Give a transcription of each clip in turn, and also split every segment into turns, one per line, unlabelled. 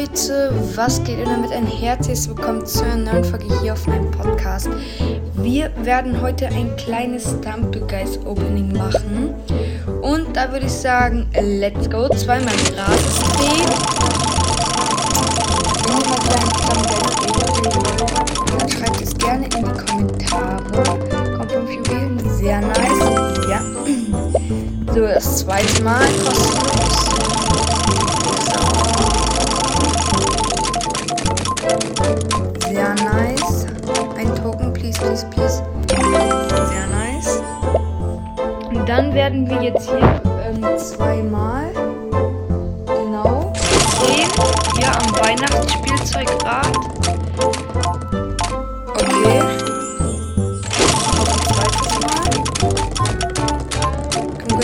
Leute, was geht und damit ein herzliches Willkommen zu einer neuen Folge hier auf meinem Podcast. Wir werden heute ein kleines Stump Guys Opening machen. Und da würde ich sagen, let's go. Zweimal drehen. Wenn ihr mal kleinen dann schreibt es gerne in die Kommentare. Kommt vom Juwelen, sehr nice. Ja. So, das zweite Mal kostenlos. Sehr nice. Ein Token, please, please, please. Sehr nice. Und dann werden wir jetzt hier ähm, zweimal genau sehen. Hier am Weihnachtsspielzeugrad. Okay.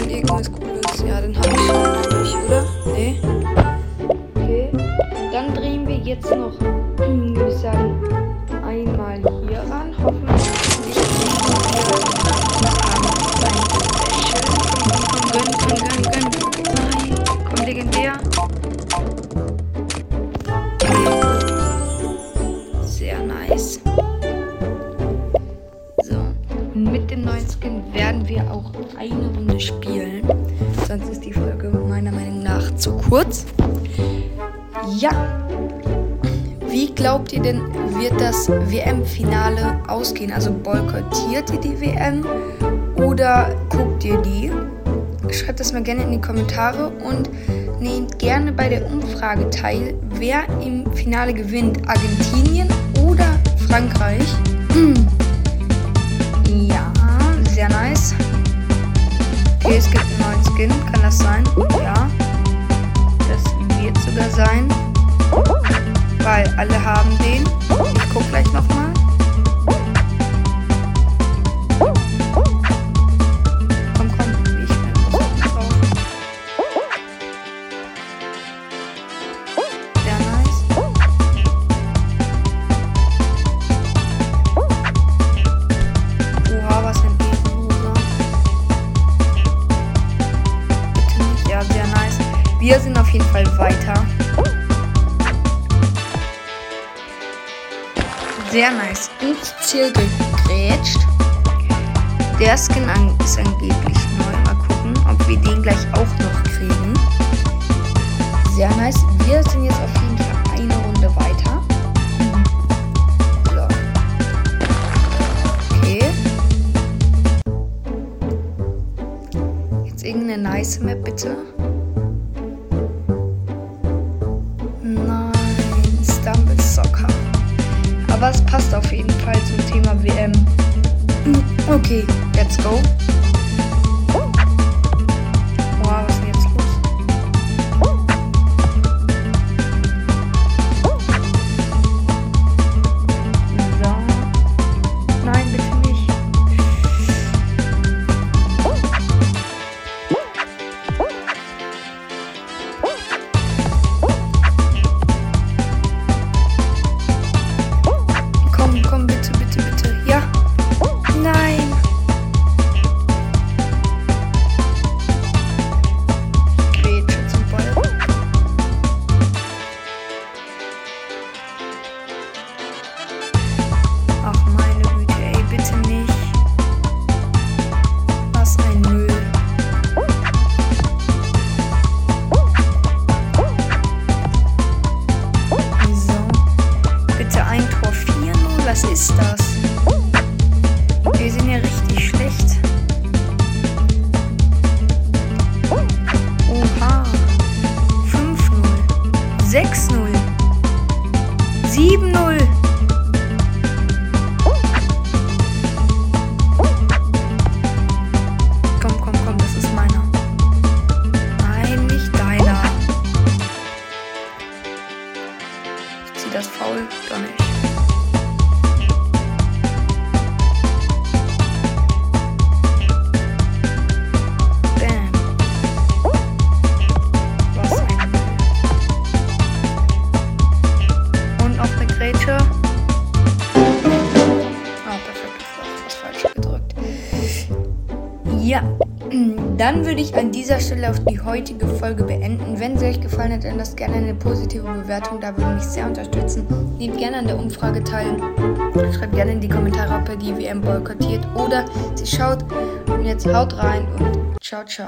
Irgendwas Cooles. Ja, den habe ich schon? Nee. Okay. Dann drehen wir jetzt noch würde ich sagen, einmal hier ran. Hoffentlich nicht Gönn, gönn, gönn, gönn. Nein, komm, legendär. Sehr nice. So, mit dem neuen Skin werden wir auch eine Runde spielen. Sonst ist die Folge meiner Meinung nach zu kurz. Ja, glaubt ihr denn, wird das WM-Finale ausgehen? Also boykottiert ihr die WM oder guckt ihr die? Schreibt das mal gerne in die Kommentare und nehmt gerne bei der Umfrage teil, wer im Finale gewinnt. Argentinien oder Frankreich? ja, sehr nice. Okay, es gibt einen neuen Skin, kann das sein? Ja, das wird sogar sein weil alle haben den. Ich guck gleich nochmal. Komm, komm, ich bin drauf. Sehr nice. Oha, was ein Ehrenloser. Bitte nicht. Ja, sehr nice. Wir sind auf jeden Fall weiter. Sehr nice. Ins Ziel gegrätscht. Der Skin ist angeblich neu. Mal gucken, ob wir den gleich auch noch kriegen. Sehr nice. Wir sind jetzt auf jeden Fall eine Runde weiter. Okay. Jetzt irgendeine nice Map bitte. Es passt auf jeden Fall zum Thema WM. Okay, let's go. was ist das? Wir sind ja richtig schlecht. Oha. 5-0. 6-0. 7-0. Komm, komm, komm, das ist meiner. Nein, nicht deiner. Ich zieh das faul, doch nicht. Ja, dann würde ich an dieser Stelle auch die heutige Folge beenden. Wenn sie euch gefallen hat, dann lasst gerne eine positive Bewertung. Da würde mich sehr unterstützen. Nehmt gerne an der Umfrage teil. Schreibt gerne in die Kommentare, ob ihr die WM boykottiert oder sie schaut. Und jetzt haut rein und ciao, ciao.